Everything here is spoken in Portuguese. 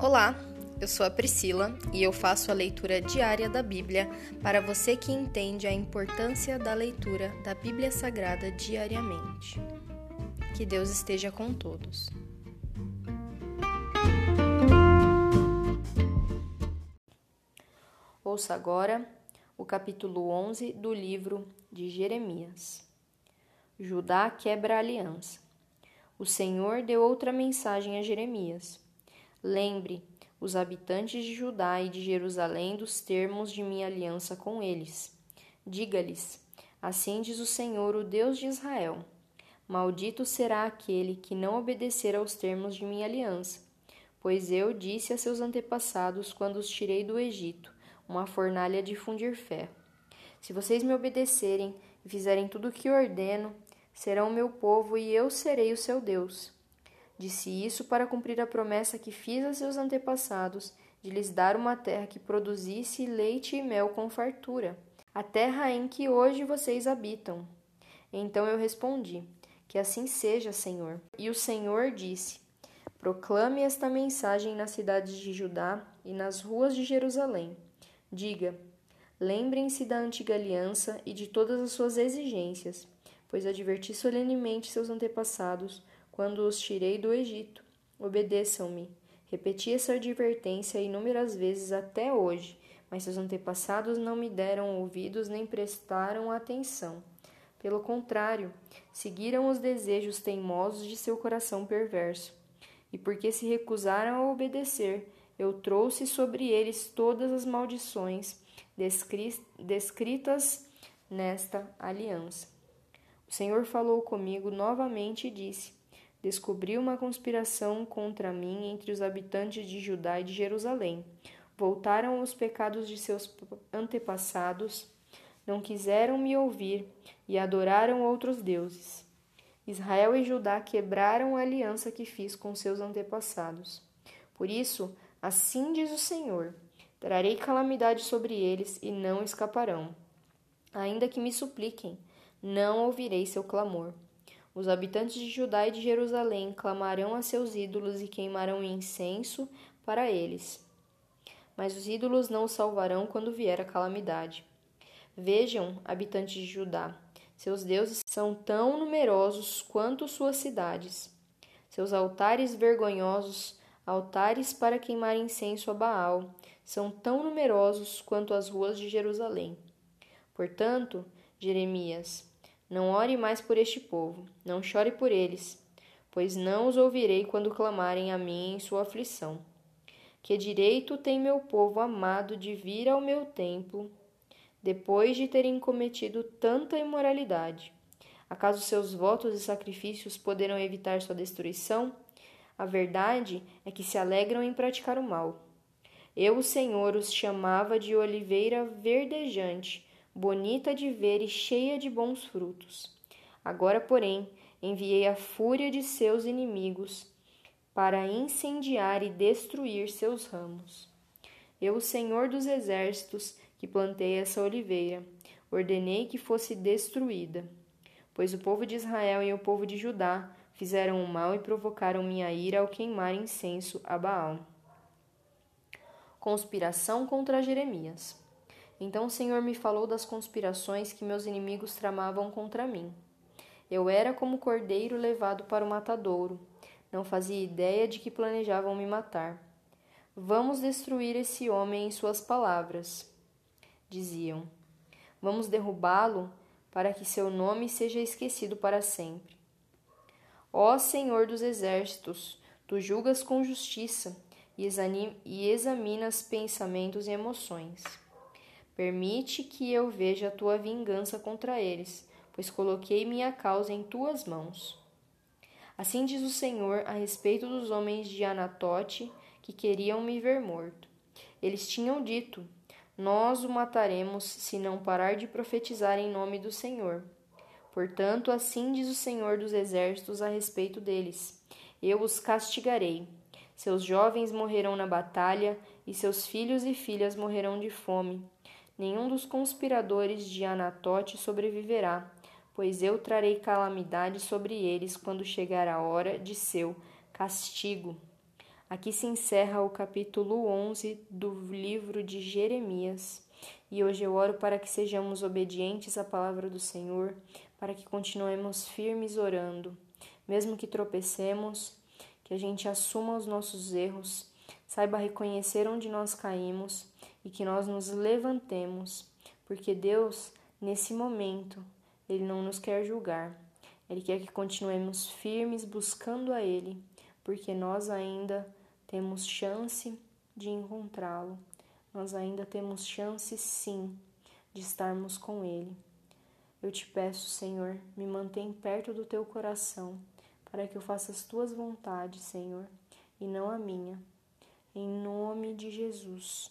Olá, eu sou a Priscila e eu faço a leitura diária da Bíblia para você que entende a importância da leitura da Bíblia Sagrada diariamente. Que Deus esteja com todos. Ouça agora o capítulo 11 do livro de Jeremias. Judá quebra a aliança. O Senhor deu outra mensagem a Jeremias Lembre os habitantes de Judá e de Jerusalém dos termos de minha aliança com eles. Diga-lhes: Assim diz o Senhor, o Deus de Israel: Maldito será aquele que não obedecer aos termos de minha aliança. Pois eu disse a seus antepassados quando os tirei do Egito, uma fornalha de fundir ferro. Se vocês me obedecerem e fizerem tudo o que ordeno, serão meu povo e eu serei o seu Deus. Disse isso para cumprir a promessa que fiz a seus antepassados de lhes dar uma terra que produzisse leite e mel com fartura, a terra em que hoje vocês habitam. Então eu respondi: Que assim seja, Senhor. E o Senhor disse: Proclame esta mensagem nas cidades de Judá e nas ruas de Jerusalém. Diga: Lembrem-se da antiga aliança e de todas as suas exigências, pois adverti solenemente seus antepassados quando os tirei do Egito. Obedeçam-me. Repeti essa advertência inúmeras vezes até hoje, mas seus antepassados não me deram ouvidos nem prestaram atenção. Pelo contrário, seguiram os desejos teimosos de seu coração perverso. E porque se recusaram a obedecer, eu trouxe sobre eles todas as maldições descritas nesta aliança. O Senhor falou comigo novamente e disse: descobriu uma conspiração contra mim entre os habitantes de Judá e de Jerusalém. Voltaram aos pecados de seus antepassados, não quiseram me ouvir e adoraram outros deuses. Israel e Judá quebraram a aliança que fiz com seus antepassados. Por isso, assim diz o Senhor: trarei calamidade sobre eles e não escaparão. Ainda que me supliquem, não ouvirei seu clamor. Os habitantes de Judá e de Jerusalém clamarão a seus ídolos e queimarão incenso para eles. Mas os ídolos não os salvarão quando vier a calamidade. Vejam, habitantes de Judá, seus deuses são tão numerosos quanto suas cidades. Seus altares vergonhosos, altares para queimar incenso a Baal, são tão numerosos quanto as ruas de Jerusalém. Portanto, Jeremias, não ore mais por este povo, não chore por eles, pois não os ouvirei quando clamarem a mim em sua aflição. Que direito tem meu povo amado de vir ao meu templo, depois de terem cometido tanta imoralidade? Acaso seus votos e sacrifícios poderão evitar sua destruição? A verdade é que se alegram em praticar o mal. Eu, o Senhor, os chamava de oliveira verdejante, bonita de ver e cheia de bons frutos. Agora, porém, enviei a fúria de seus inimigos para incendiar e destruir seus ramos. Eu, o Senhor dos exércitos, que plantei essa oliveira, ordenei que fosse destruída. Pois o povo de Israel e o povo de Judá fizeram o mal e provocaram minha ira ao queimar incenso a Baal. Conspiração contra Jeremias. Então o Senhor me falou das conspirações que meus inimigos tramavam contra mim. Eu era como cordeiro levado para o matadouro. Não fazia ideia de que planejavam me matar. Vamos destruir esse homem em suas palavras, diziam. Vamos derrubá-lo para que seu nome seja esquecido para sempre. Ó Senhor dos exércitos, tu julgas com justiça e examinas pensamentos e emoções. Permite que eu veja a tua vingança contra eles, pois coloquei minha causa em tuas mãos. Assim diz o Senhor a respeito dos homens de Anatote que queriam me ver morto. Eles tinham dito: Nós o mataremos se não parar de profetizar em nome do Senhor. Portanto, assim diz o Senhor dos exércitos a respeito deles: Eu os castigarei. Seus jovens morrerão na batalha, e seus filhos e filhas morrerão de fome nenhum dos conspiradores de Anatote sobreviverá, pois eu trarei calamidade sobre eles quando chegar a hora de seu castigo. Aqui se encerra o capítulo 11 do livro de Jeremias. E hoje eu oro para que sejamos obedientes à palavra do Senhor, para que continuemos firmes orando, mesmo que tropecemos, que a gente assuma os nossos erros, saiba reconhecer onde nós caímos e que nós nos levantemos, porque Deus, nesse momento, Ele não nos quer julgar, Ele quer que continuemos firmes buscando a Ele, porque nós ainda temos chance de encontrá-lo, nós ainda temos chance sim de estarmos com Ele. Eu te peço, Senhor, me mantém perto do teu coração para que eu faça as tuas vontades, Senhor, e não a minha. Em nome de Jesus.